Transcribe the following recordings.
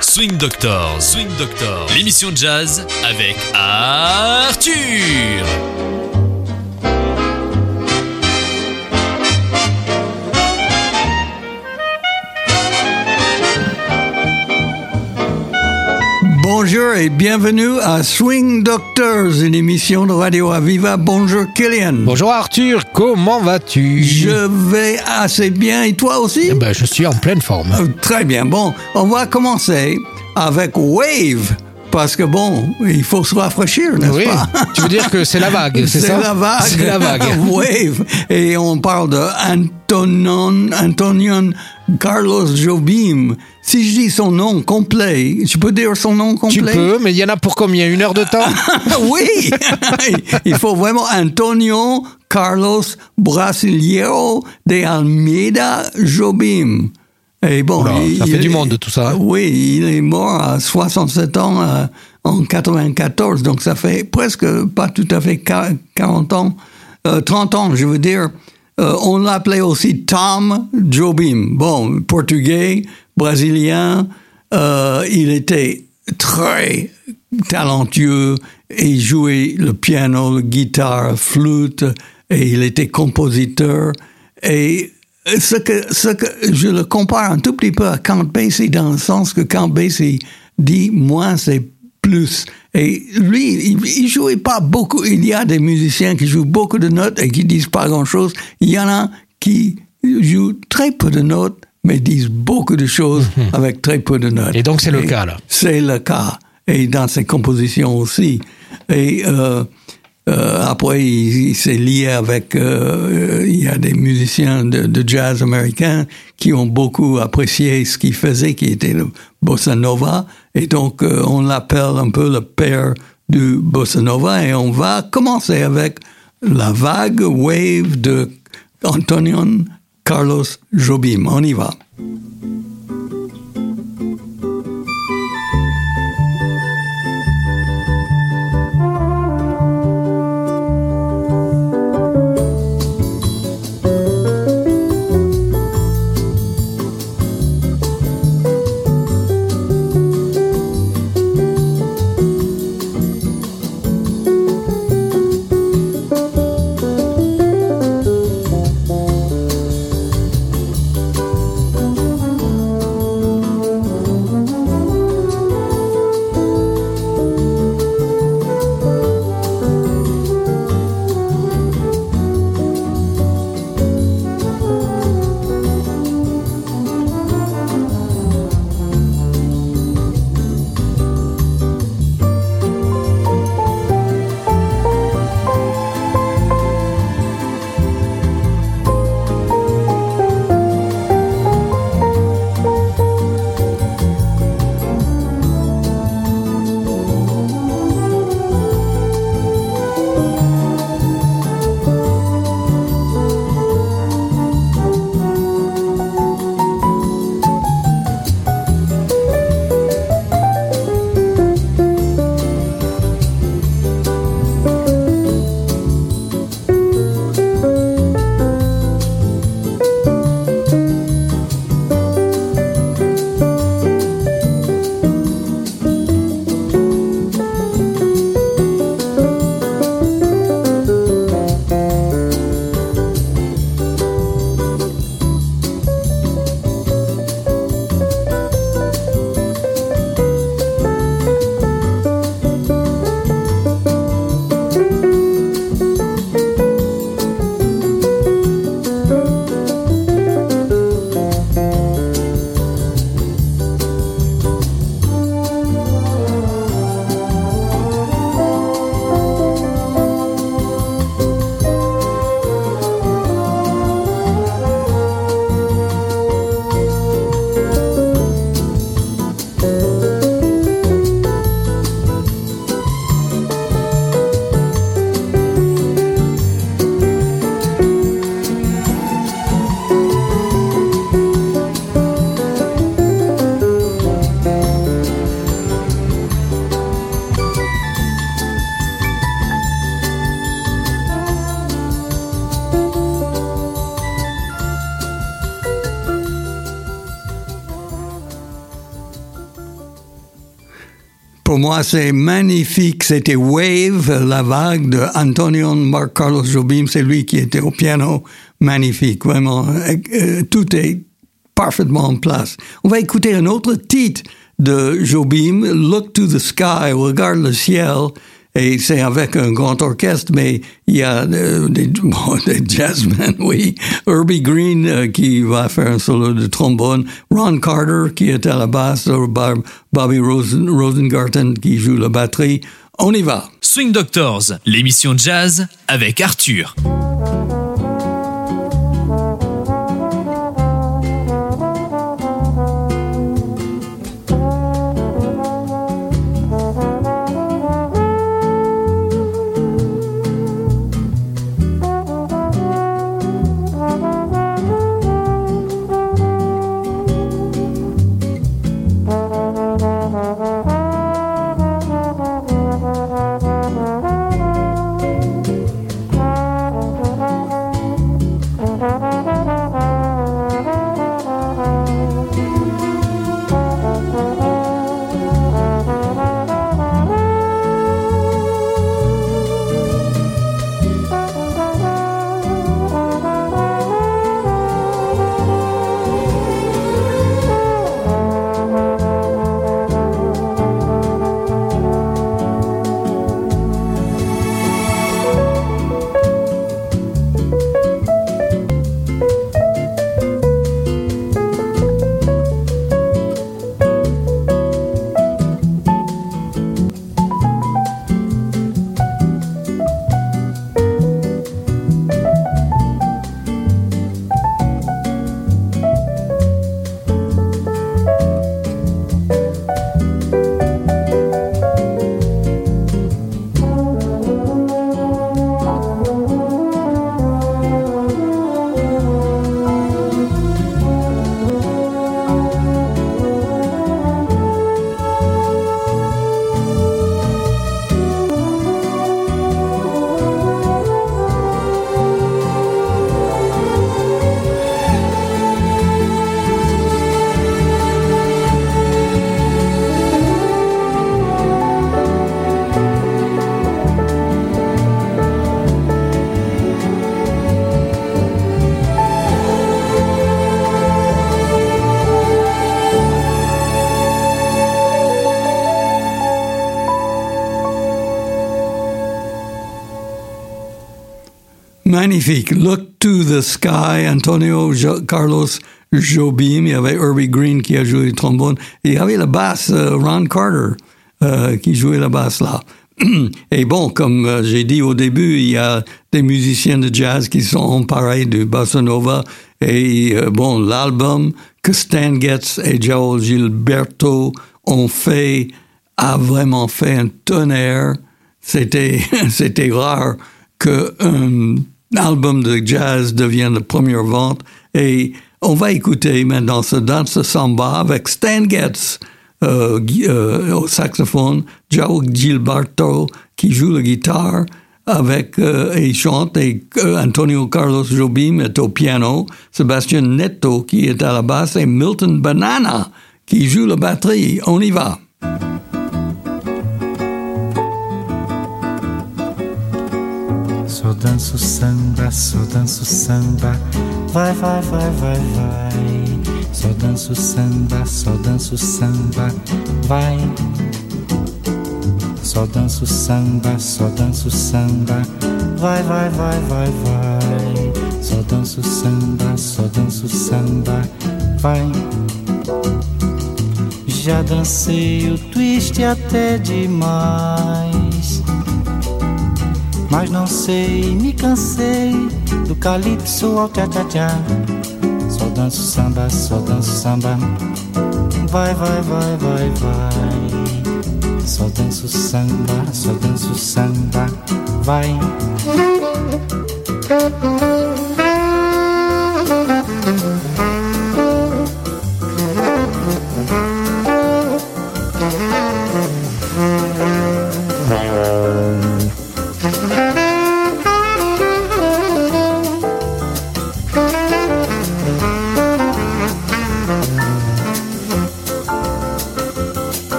Swing Doctor, Swing Doctor, l'émission de jazz avec Arthur. Bonjour et bienvenue à Swing Doctors, une émission de Radio Aviva. Bonjour Killian. Bonjour Arthur, comment vas-tu? Je vais assez bien et toi aussi? Eh ben, Je suis en pleine forme. Euh, Très bien. Bon, on va commencer avec Wave. Parce que bon, il faut se rafraîchir, n'est-ce Oui, pas? Tu veux dire que c'est la vague, c'est ça? la vague. C'est la vague. Wave. Et on parle de Antonion, Antonion Carlos Jobim. Si je dis son nom complet, je peux dire son nom complet? Tu peux, mais il y en a pour combien? Une heure de temps? Oui, il faut vraiment Antonio Carlos Brasileiro de Almeida Jobim. Et bon, Oula, il- ça fait il- du monde, tout ça. Oui, il est mort à 67 ans euh, en 94, donc ça fait presque pas tout à fait qua- 40 ans, euh, 30 ans, je veux dire. Euh, on l'appelait aussi Tom Jobim. Bon, portugais, brésilien, euh, il était très talentueux et jouait le piano, la guitare, flûte, et il était compositeur. Et ce que, ce que je le compare un tout petit peu à Count Basie dans le sens que Count Basie dit moins c'est plus. Et lui, il, il jouait pas beaucoup. Il y a des musiciens qui jouent beaucoup de notes et qui disent pas grand chose. Il y en a qui jouent très peu de notes mais disent beaucoup de choses avec très peu de notes. Et donc, c'est le cas, là. C'est le cas. Et dans ses compositions aussi. Et euh, euh, après, il, s'est lié avec... euh, il y a des musiciens de, jazz américains qui ont beaucoup apprécié ce qu'il faisait, qui était le bossa nova. Et donc, euh, on l'appelle un peu le père du bossa nova. Et on va commencer avec la vague wave de Antonion Carlos Jobim. On y va. Pour moi, c'est magnifique. C'était Wave, la vague de Antonio Marc Carlos Jobim. C'est lui qui était au piano. Magnifique, vraiment. Euh, tout est parfaitement en place. On va écouter un autre titre de Jobim, Look to the Sky, Regarde le ciel. Et c'est avec un grand orchestre, mais il y a euh, des, des jazzmen, oui. Herbie Green euh, qui va faire un solo de trombone. Ron Carter qui est à la basse. Bobby Rosen, Rosengarten qui joue la batterie. On y va. Swing Doctors, l'émission jazz avec Arthur. Magnifique. Look to the Sky, Antonio Carlos Jobim, il y avait Herbie Green qui a joué le trombone, il y avait la basse euh, Ron Carter euh, qui jouait la basse là. Et bon, comme euh, j'ai dit au début, il y a des musiciens de jazz qui sont emparés de bossa nova. Et bon, l'album que Stan Getz et Joel Gilberto ont fait a vraiment fait un tonnerre. C'était, c'était rare que un album de jazz devient la première vente. Et on va écouter maintenant ce Danse Samba avec Stan Getz euh, euh, au saxophone, Joe Gilberto qui joue la guitare avec euh, et chante et Antonio Carlos Jobim est au piano, Sébastien Netto qui est à la basse et Milton Banana qui joue la batterie. On y va. Só danço samba, só danço samba. Vai, vai, vai, vai, vai. Só danço samba, só danço samba. Vai. Só danço samba, só danço samba. Vai, vai, vai, vai, vai. Só danço samba, só danço samba. Vai. Já dancei o twist até demais. Mas não sei, me cansei do calypso ao tchá-tchá-tchá. Só danço samba, só danço samba. Vai, vai, vai, vai, vai. Só danço samba, só danço samba. Vai. Música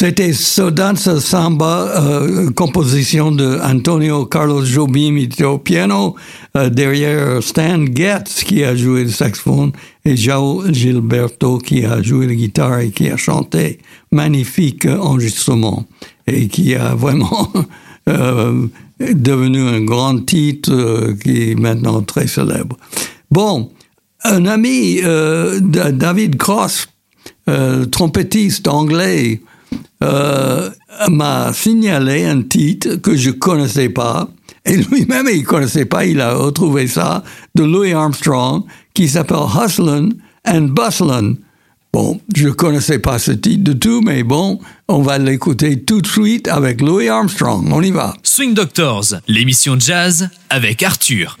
C'était Sodanza Samba, euh, composition de Antonio Carlos Jobim au piano, euh, derrière Stan Getz qui a joué le saxophone et João Gilberto qui a joué la guitare et qui a chanté. Magnifique enregistrement et qui a vraiment euh, devenu un grand titre qui est maintenant très célèbre. Bon, un ami, David Cross, trompettiste anglais, euh, m'a signalé un titre que je connaissais pas. Et lui-même, il connaissait pas. Il a retrouvé ça de Louis Armstrong qui s'appelle Hustlin' and Bustlin'. Bon, je connaissais pas ce titre de tout, mais bon, on va l'écouter tout de suite avec Louis Armstrong. On y va. Swing Doctors, l'émission jazz avec Arthur.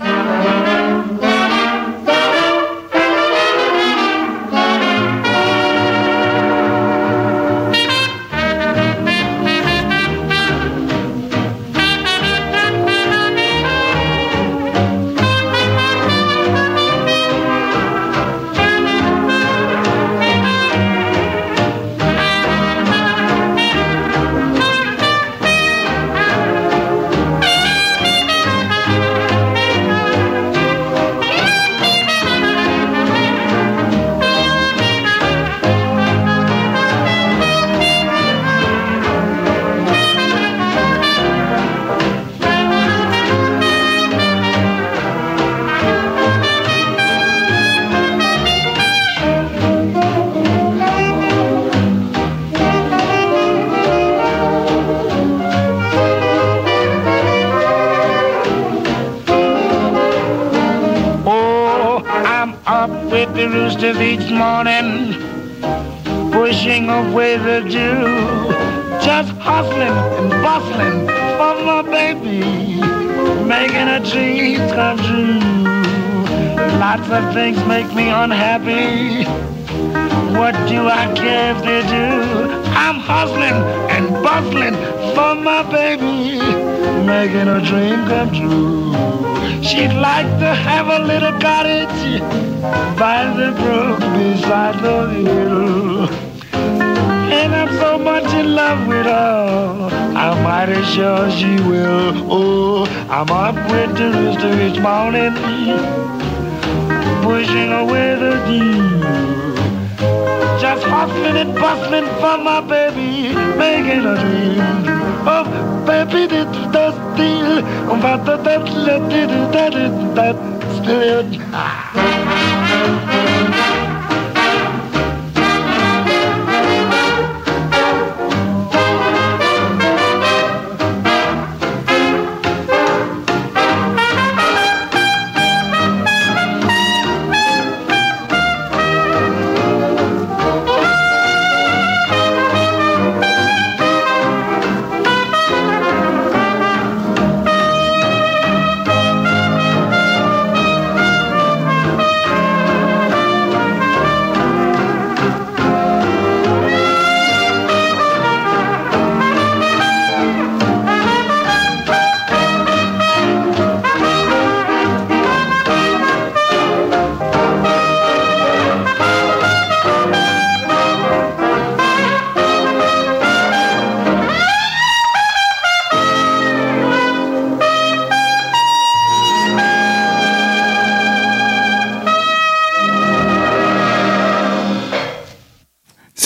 Morning, pushing away the dew, just hustling and bustling for my baby, making her dreams come true. Lots of things make me unhappy. What do I care if they do? I'm hustling and bustling for my baby, making her dream come true. She'd like to have a little cottage by the brook beside the hill. And I'm so much in love with her, I'm mighty sure she will. Oh, I'm up with the rooster each morning, pushing away the dew. Just hustling and bustling for my baby, making a dream. Oh, baby, did that deal. Oh, but that, that, that, that, still.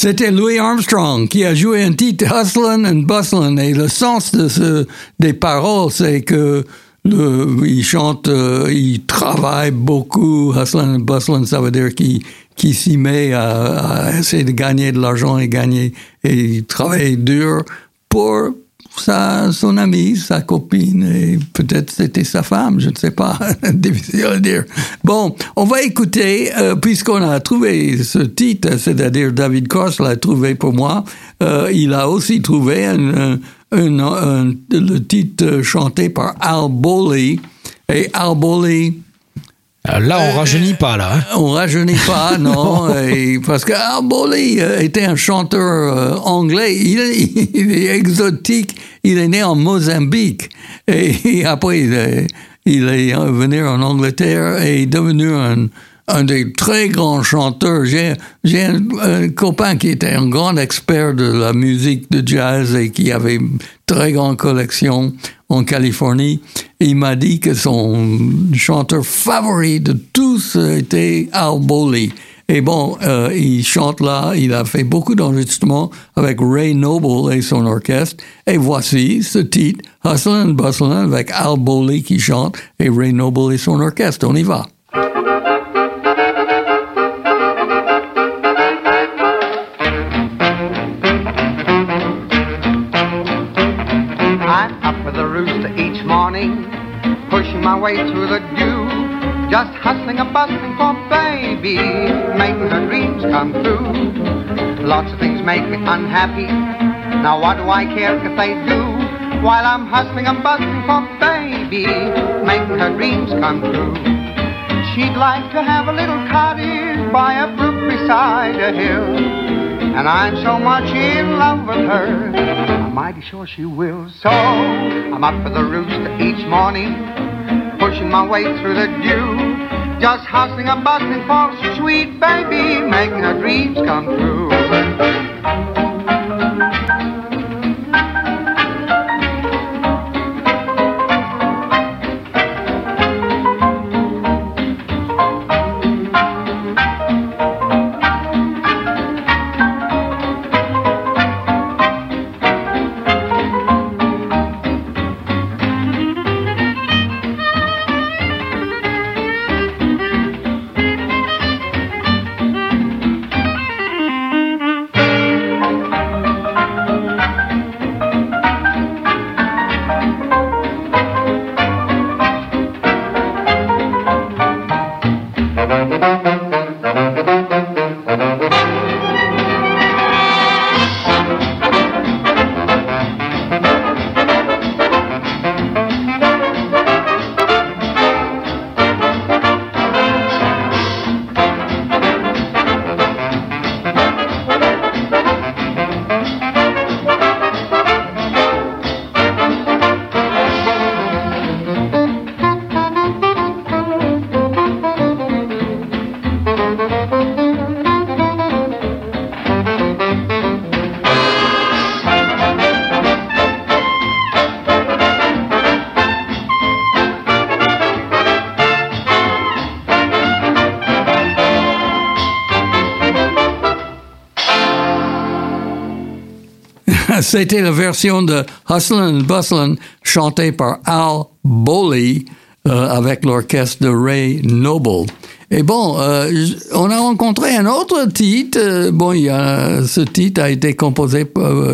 C'était Louis Armstrong qui a joué un titre Hustlin' and Bustlin' et le sens de ce, des paroles, c'est que le, il chante, euh, il travaille beaucoup. Hustlin' and Bustlin', ça veut dire qu'il qui s'y met à, à, essayer de gagner de l'argent et gagner et il travaille dur pour sa, son amie, sa copine, et peut-être c'était sa femme, je ne sais pas, difficile à dire. Bon, on va écouter, euh, puisqu'on a trouvé ce titre, c'est-à-dire David Cross l'a trouvé pour moi, euh, il a aussi trouvé un, un, le titre chanté par Al Bowley, et Al Bowley, Euh, Là, on rajeunit pas, là. hein. on rajeunit pas, non, et parce que Al Bowley euh, était un chanteur euh, anglais. Il est, il est exotique. Il est né en Mozambique et, après il est, il est venu en Angleterre et est devenu un, un des très grands chanteurs. J'ai, un, copain qui était un grand expert de la musique de jazz et qui avait une très grande collection en Californie. Il m'a dit que son chanteur favori de tous était Al Bowley. Et bon, euh, il chante là, il a fait beaucoup d'enregistrements avec Ray Noble et son orchestre. Et voici ce titre, Hustlin' and Bustlin' avec Al Bowley qui chante et Ray Noble et son orchestre. On y va. Pushing my way through the dew, just hustling and bustling for baby, making her dreams come true. Lots of things make me unhappy. Now what do I care if they do? While I'm hustling and bustling for baby, making her dreams come true. She'd like to have a little cottage by a brook beside a hill. And I'm so much in love with her, I'm mighty sure she will. So I'm up for the rooster each morning, pushing my way through the dew, just hustling and bustling for sweet baby, making her dreams come true. C'était la version de Hustlin' and Bustlin' chantée par Al Bowley euh, avec l'orchestre de Ray Noble. Et bon, euh, on a rencontré un autre titre. euh, bon, ce titre a été composé,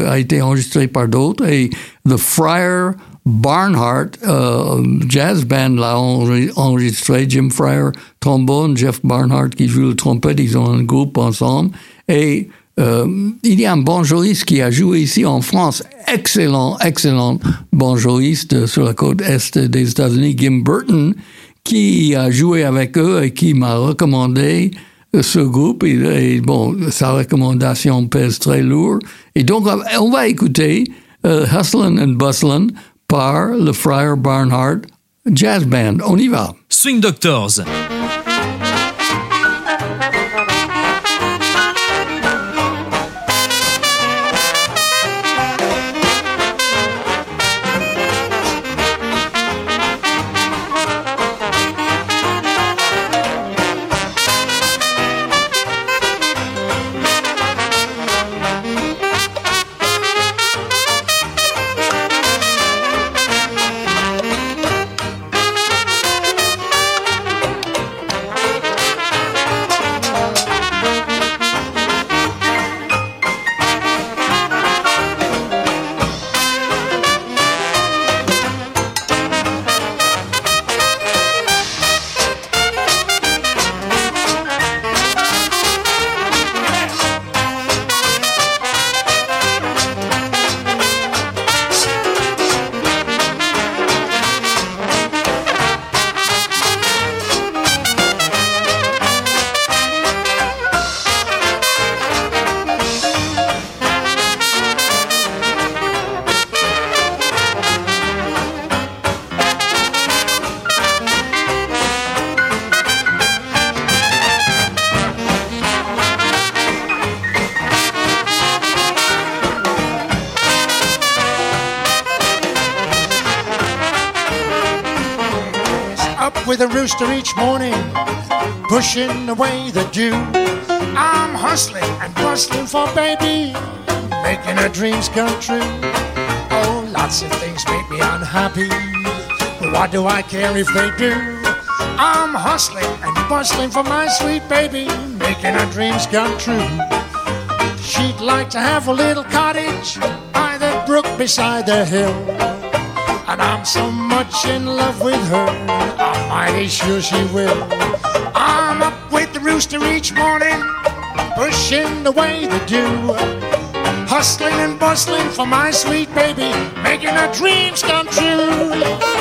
a été enregistré par d'autres et The Friar Barnhart Jazz Band l'a enre- enregistré. Jim Fryer trombone, Jeff Barnhart qui joue le trompette. Ils ont un groupe ensemble et euh, il y a un banjoiste qui a joué ici en France, excellent, excellent banjoiste euh, sur la côte est des États-Unis, Jim Burton, qui a joué avec eux et qui m'a recommandé euh, ce groupe. Bon, sa recommandation pèse très lourd. Et donc, on va écouter euh, Hustlin' and Bustlin' par le Friar Barnhart Jazz Band. On y va. Swing Doctors. A rooster each morning, pushing away the dew. I'm hustling and bustling for baby, making her dreams come true. Oh, lots of things make me unhappy, but what do I care if they do? I'm hustling and bustling for my sweet baby, making her dreams come true. She'd like to have a little cottage by the brook beside the hill. And I'm so much in love with her, I'm mighty sure she will. I'm up with the rooster each morning, pushing the away the dew. Hustling and bustling for my sweet baby, making her dreams come true.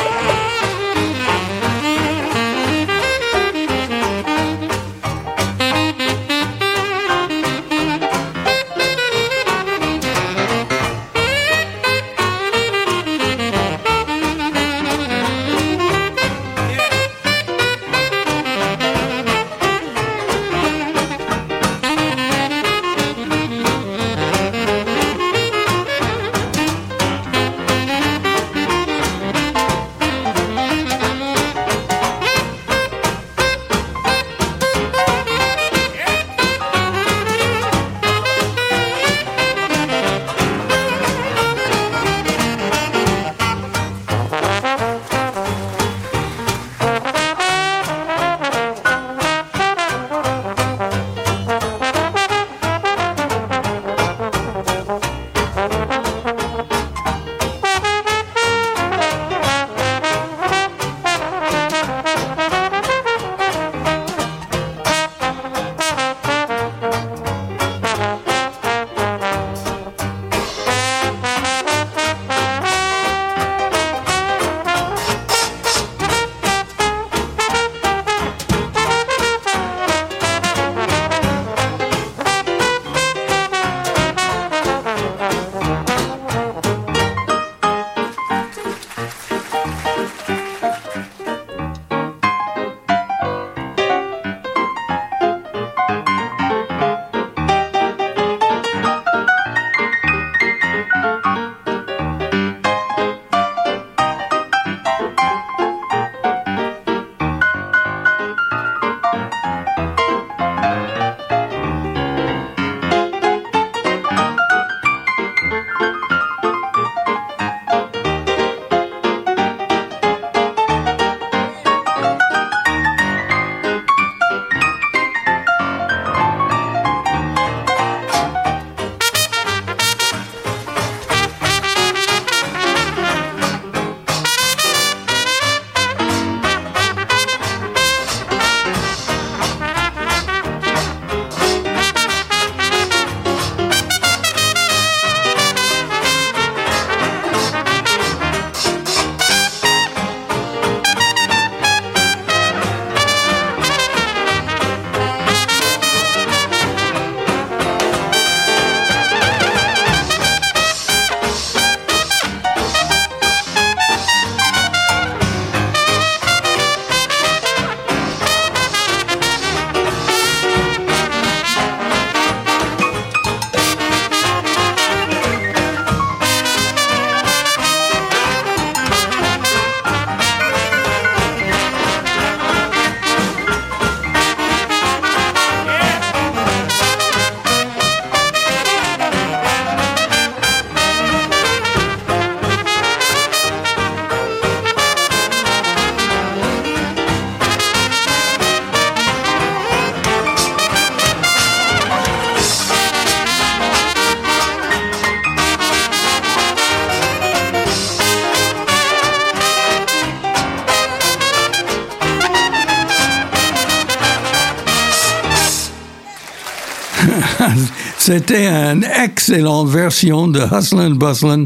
C'était une excellente version de Hustlin' Bustlin'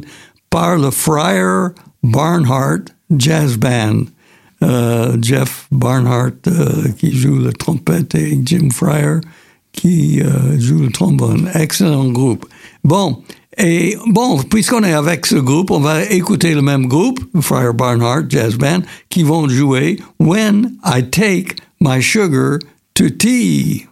par le Friar Barnhart Jazz Band. Euh, Jeff Barnhart euh, qui joue la trompette et Jim Fryer qui euh, joue le trombone. Excellent groupe. Bon, et bon, puisqu'on est avec ce groupe, on va écouter le même groupe, Friar Barnhart Jazz Band, qui vont jouer When I Take My Sugar to tea.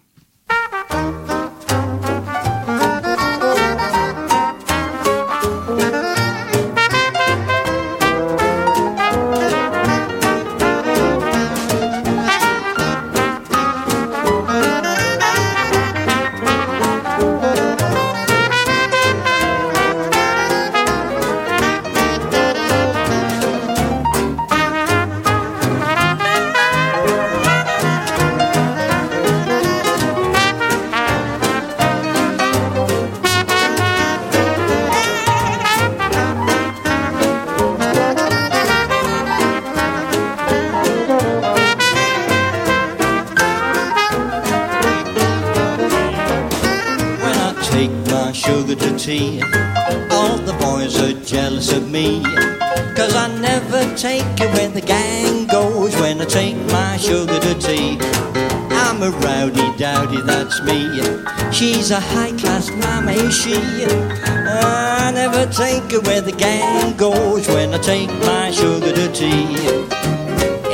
Take it where the gang goes when I take my sugar to tea.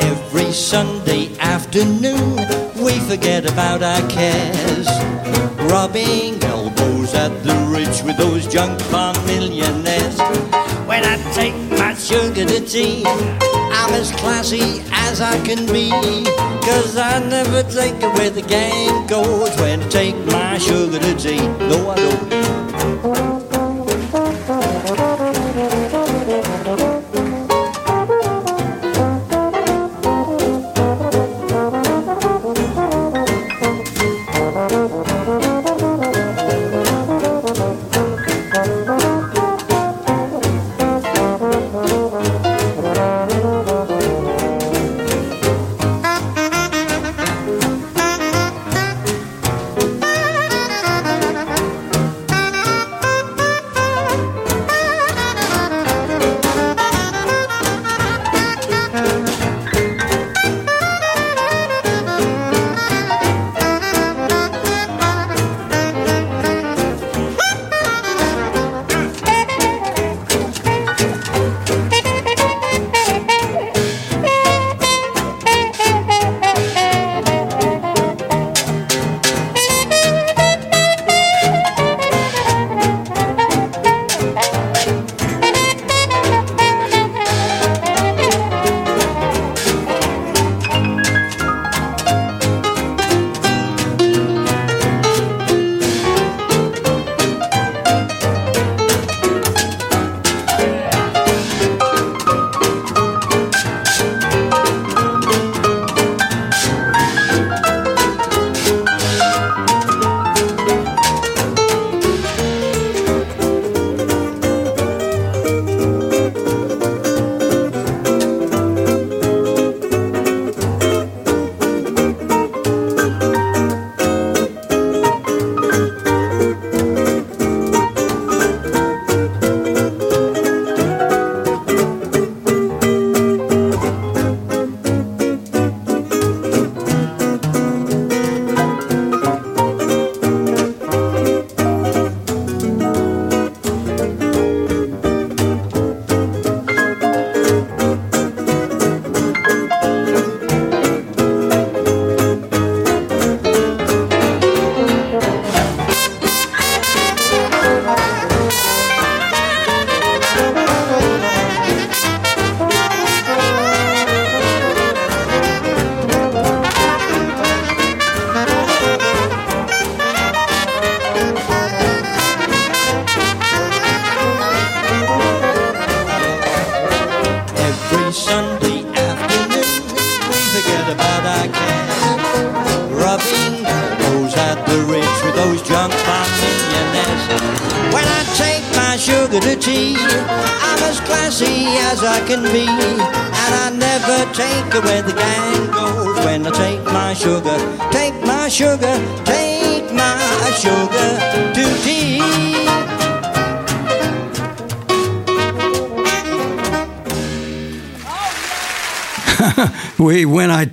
Every Sunday afternoon, we forget about our cares. Rubbing elbows at the rich with those junk bond millionaires. When I take my sugar to tea, I'm as classy as I can be. Cause I never take it where the gang goes when I take my sugar to tea. No, I don't.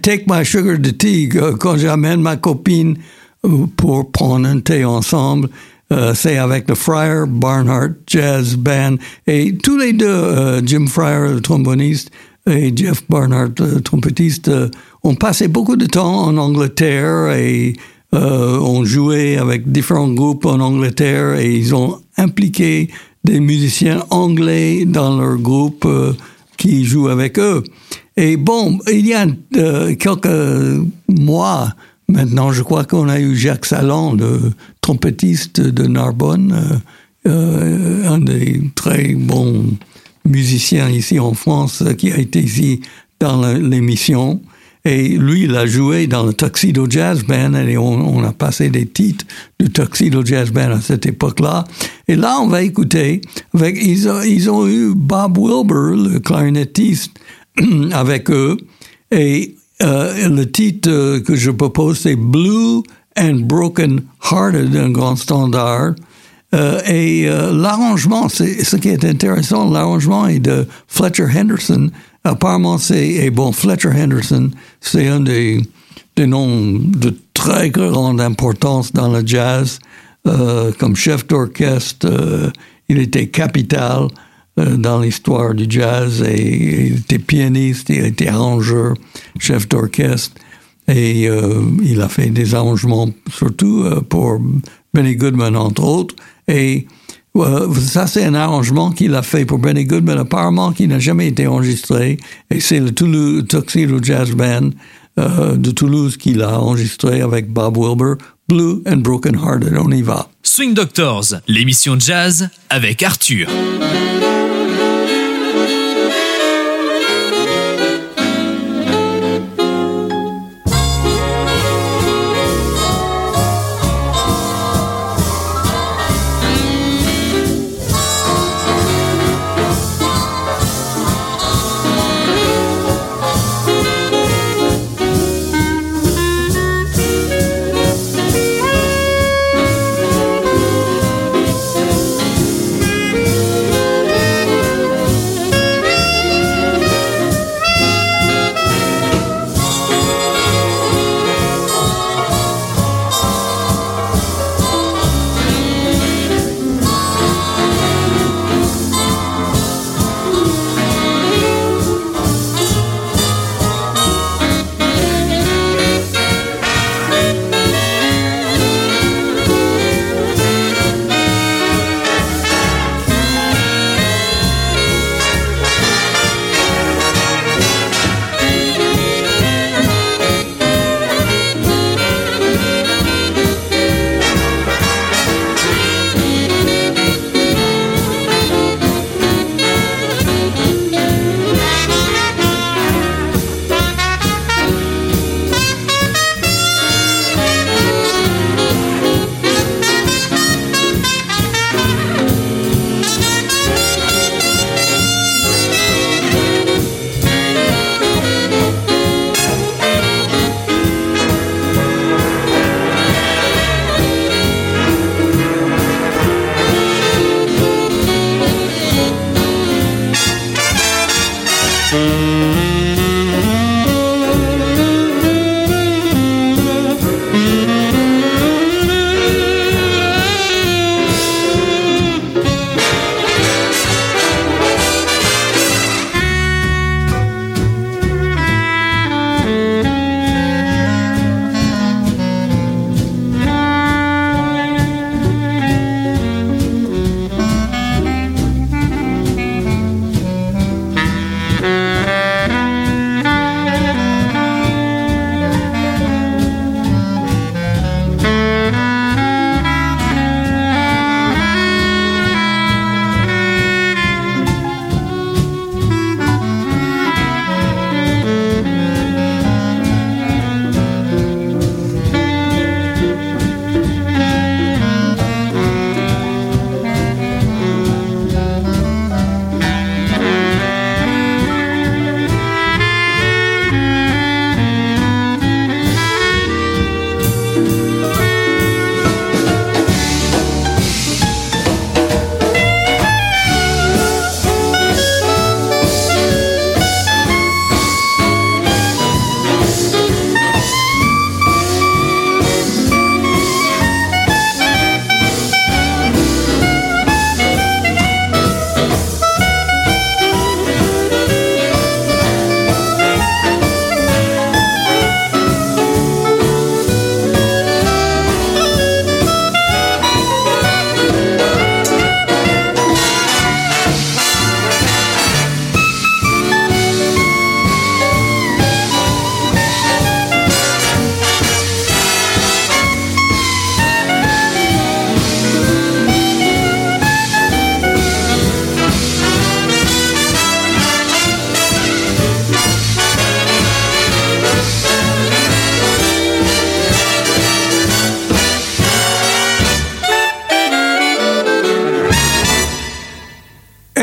Take my sugar to tea, quand j'amène ma copine euh, pour prendre un thé ensemble, euh, c'est avec le Friar Barnhart Jazz Band. Et tous les deux, euh, Jim Fryer, le tromboniste, et Jeff Barnhart, le trompettiste, ont passé beaucoup de temps en Angleterre et ont joué avec différents groupes en Angleterre et ils ont impliqué des musiciens anglais dans leur groupe qui jouent avec eux. Et bon, il y a euh, quelques mois maintenant, je crois qu'on a eu Jacques Salan, le trompettiste de Narbonne, euh, euh, un des très bons musiciens ici en France, qui a été ici dans l'émission. Et lui, il a joué dans le Tuxedo Jazz Band et on, on a passé des titres du Tuxedo Jazz Band à cette époque-là. Et là, on va écouter, avec, ils, ont, ils ont eu Bob Wilbur, le clarinettiste, avec eux. Et euh, le titre euh, que je propose, c'est Blue and Broken Hearted, un grand standard. Euh, et l'arrangement, c'est ce qui est intéressant, l'arrangement est de Fletcher Henderson. Apparemment, c'est bon Fletcher Henderson, c'est un des, des noms de très grande importance dans le jazz. Comme chef d'orchestre, il était capital dans l'histoire du jazz et il était pianiste, il était arrangeur, chef d'orchestre et euh, il a fait des arrangements surtout euh, pour Benny Goodman entre autres. Et euh, ça c'est un arrangement qu'il a fait pour Benny Goodman apparemment qui n'a jamais été enregistré. Et c'est le Toulouse Tuxedo Jazz Band euh, de Toulouse qu'il a enregistré avec Bob Wilbur Blue and Broken Hearted. On y va. Swing Doctors, l'émission jazz avec Arthur.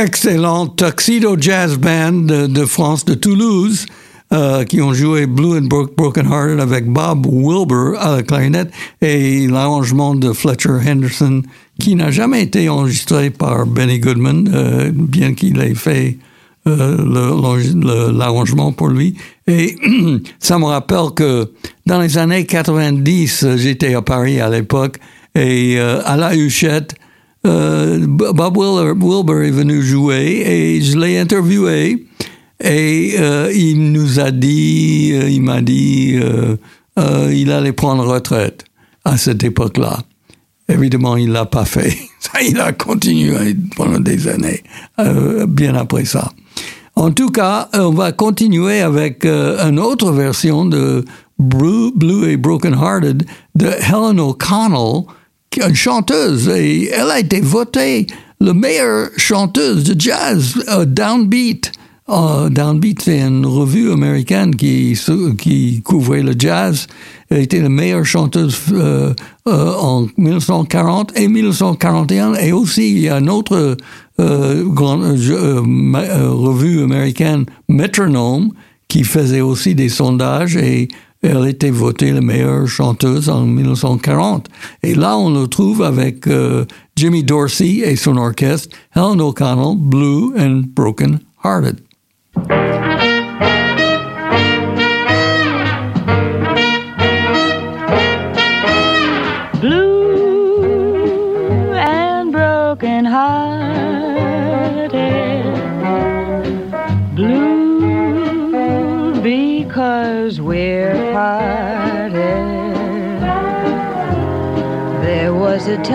Excellent Tuxedo Jazz Band de, France, de Toulouse, euh, qui ont joué Blue and Bro Broken Hearted avec Bob Wilbur à la clarinette et l'arrangement de Fletcher Henderson qui n'a jamais été enregistré par Benny Goodman, euh, bien qu'il ait fait euh, l'arrangement pour lui. Et ça me rappelle que dans les années 90, euh, j'étais à Paris à l'époque, et à la Huchette, euh, Bob Wilber est venu jouer et je l'ai interviewé. Et euh, il nous a dit, euh, il m'a dit, il allait prendre retraite à cette époque-là. Évidemment, il l'a pas fait. Il a continué pendant des années, bien après ça. En tout cas, on va continuer avec une autre version de Blue, Blue et Broken Hearted de Helen O'Connell, une chanteuse, et elle a été votée la meilleure chanteuse de jazz euh, downbeat. Euh, Downbeat, c'est une revue américaine qui, couvrait le jazz. Elle était la meilleure chanteuse euh, euh, en 1940 et 1941. Et aussi, il y a une autre euh, grande revue américaine, Metronome, qui faisait aussi des sondages et elle était votée la meilleure chanteuse en 1940. Et là, on le trouve avec euh, Jimmy Dorsey et son orchestre, Helen O'Connell, Blue and Broken Hearted.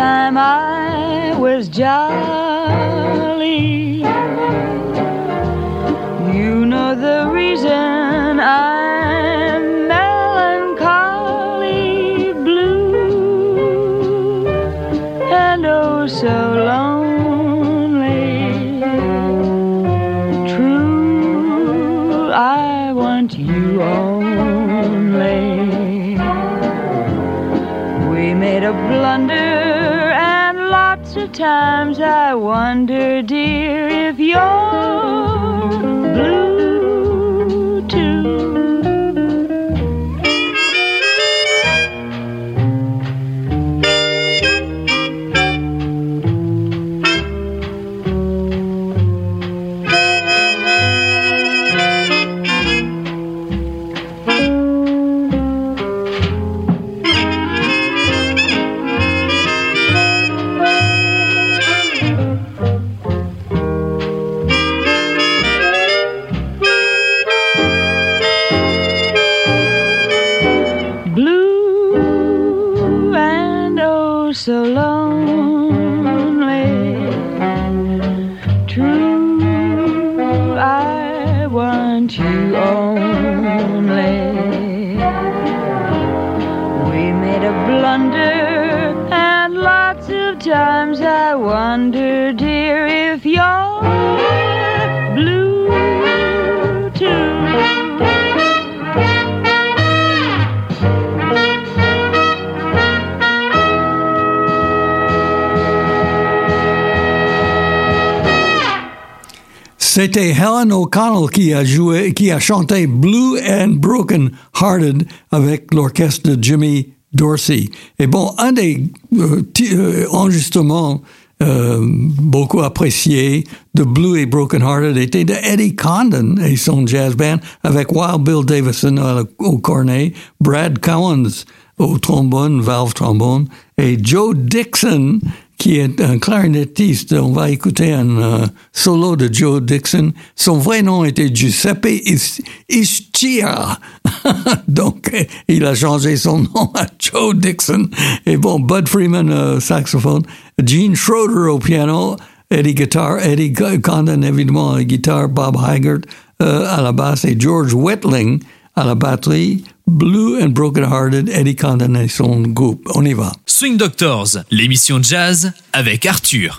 Time I was jolly. Times I wonder, Want you only. We made a blunder, and lots of times I wonder, C'était Helen O'Connell qui a joué, qui a chanté Blue and Broken Hearted avec l'orchestre de Jimmy Dorsey. Et bon, un des euh, euh, enregistrements euh, beaucoup appréciés de Blue et Broken Hearted était de Eddie Condon et son jazz band avec Wild Bill Davison au cornet, Brad Cowens au trombone, valve trombone, et Joe Dixon qui est un clarinettiste. On va écouter un euh, solo de Joe Dixon. Son vrai nom était Giuseppe Is- Ischia. Donc, il a changé son nom à Joe Dixon. Et bon, Bud Freeman, euh, saxophone. Gene Schroeder au piano. Eddie guitar. Eddie Condon, évidemment, à la guitare. Bob Haggart euh, à la basse. Et George Wetling à la batterie. Blue and Broken Hearted, Eddie Condon et son groupe. On y va. Swing Doctors, l'émission jazz avec Arthur.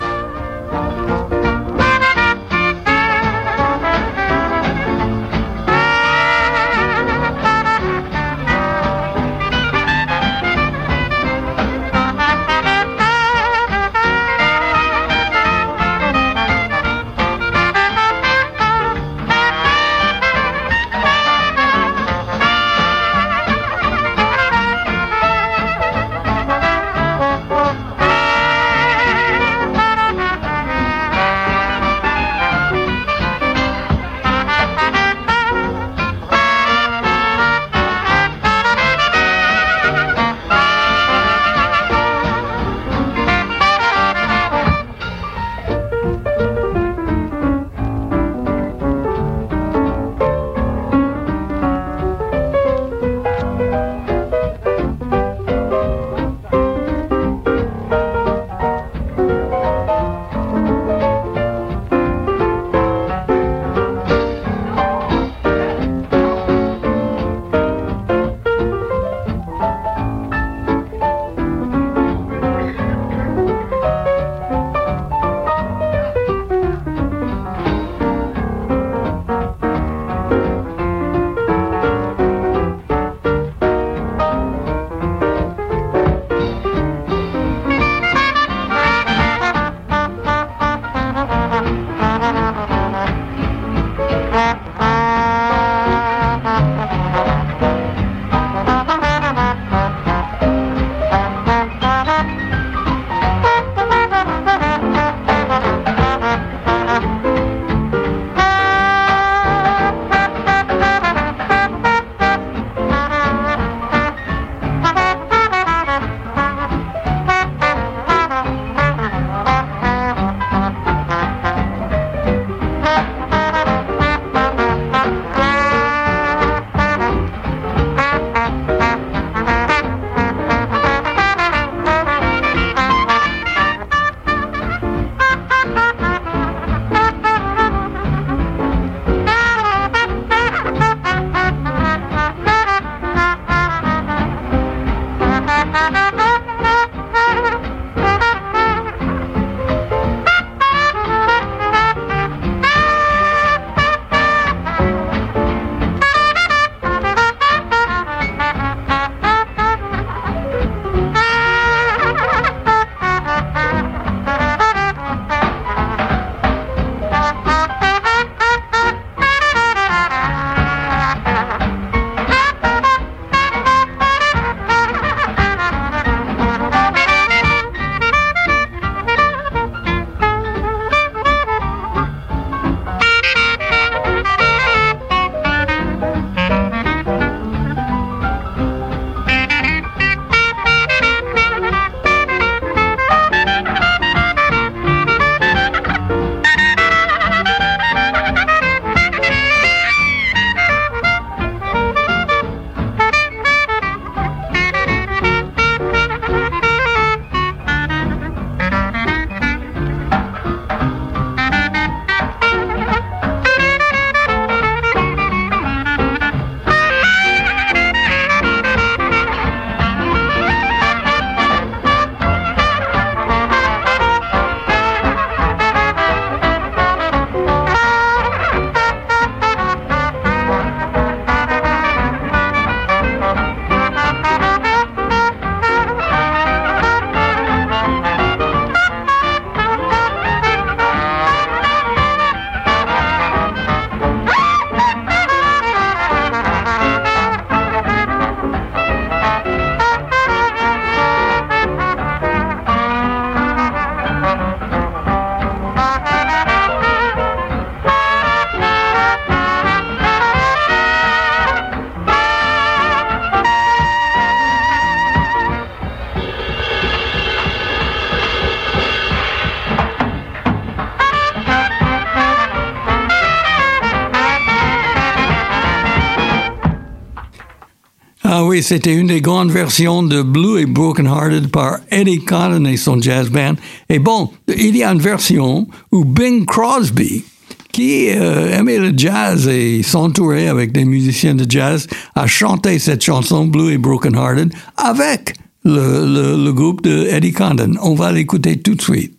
C'était une des grandes versions de Blue et Broken Hearted par Eddie Condon et son jazz band. Et bon, il y a une version où Bing Crosby, qui euh, aimait le jazz et s'entourait avec des musiciens de jazz, a chanté cette chanson Blue et Broken Hearted avec le, le, le groupe de Eddie Condon. On va l'écouter tout de suite.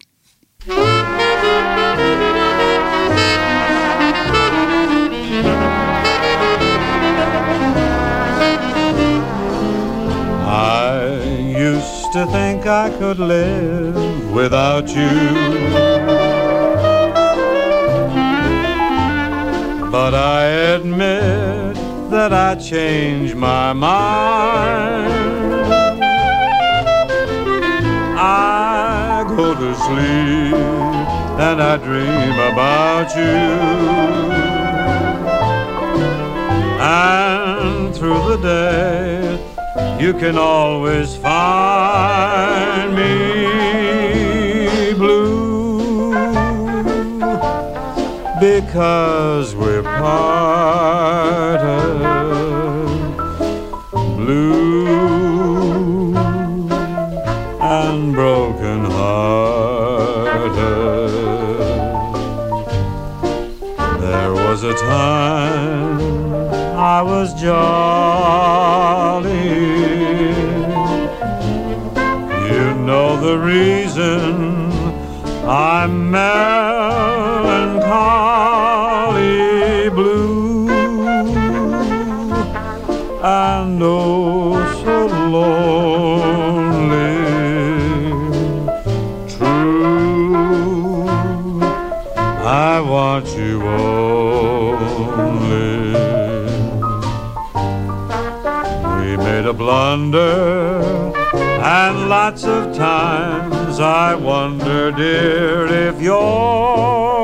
To think I could live without you. But I admit that I changed my mind. I go to sleep and I dream about you. And through the day, you can always find me blue because we're parted. Blue and broken hearted. There was a time I was jolly. I'm melancholy blue and oh so lonely. True, I want you only. We made a blunder, and lots of times I wonder, dear, if you're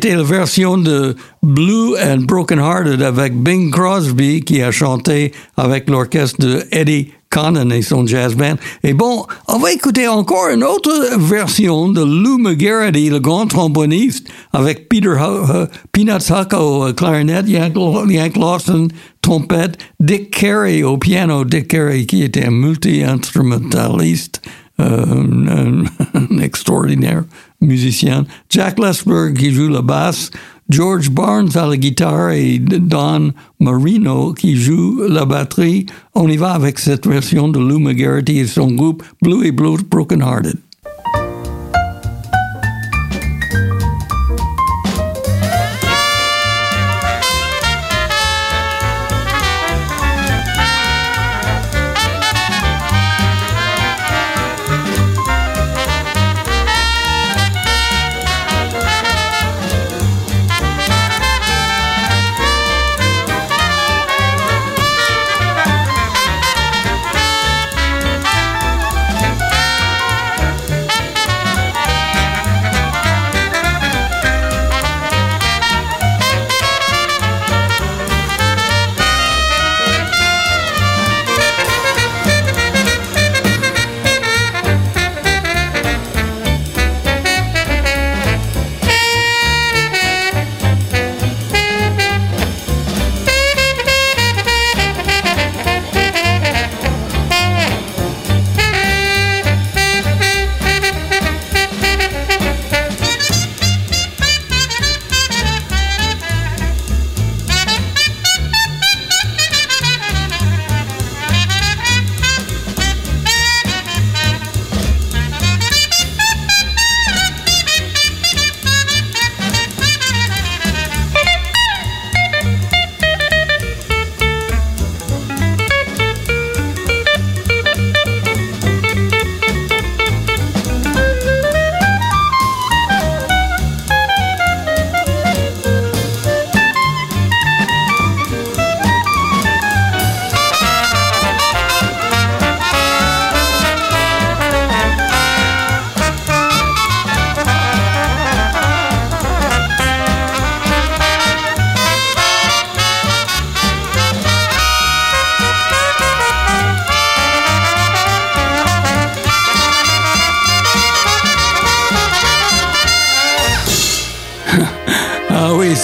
c'était la version de Blue and Broken Hearted avec Bing Crosby qui a chanté avec l'orchestre de Eddie Condon et son jazz band. Et bon, on va écouter encore une autre version de Lou McGarity, le grand tromboniste, avec Peter Peanuts Huck au euh, clarinette, Yank, Lawson trompette, Dick Carey au piano, Dick Carey qui était un multi-instrumentaliste euh, un, extraordinaire musicien. Jack Lesberg qui joue la basse, George Barnes à la guitare et Don Marino qui joue la batterie. On y va avec cette version de Lou McGarity et son groupe Blue et Blue Broken Hearted.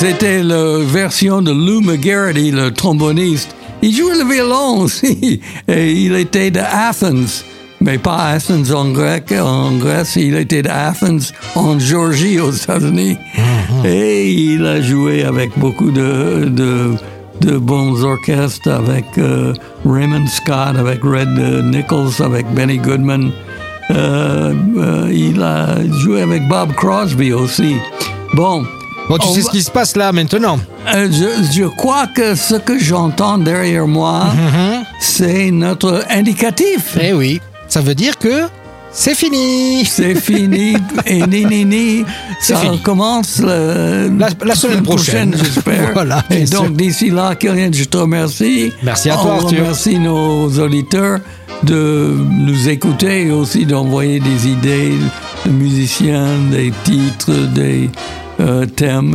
C'était la version de Lou McGarity, le tromboniste. Il jouait le violon aussi. Et il était de Athens. Mais pas Athens en grec, en Grèce. Il était de Athens en Georgie, aux États-Unis. Et il a joué avec beaucoup de, de, de bons orchestres, avec euh, Raymond Scott, avec Red euh, Nichols, avec Benny Goodman. Euh, euh, il a joué avec Bob Crosby aussi. Bon. Bon, tu on sais va- ce qui se passe là maintenant. euh, je, je crois que ce que j'entends derrière moi, c'est notre indicatif. Eh oui, ça veut dire que c'est fini. C'est fini et ni ni ni. C'est Ça fini. commence le- La- la semaine prochaine. j'espère. Voilà, et bien sûr. donc d'ici là, Kylian, je te remercie. Merci à toi, On Arthur. remercie nos auditeurs de nous écouter et aussi d'envoyer des idées de musiciens, des titres, des euh.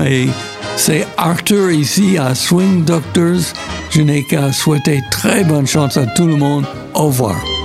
Et c'est Arthur ici à Swing Doctors. Je n'ai qu'à souhaiter très bonne chance à tout le monde. Au revoir.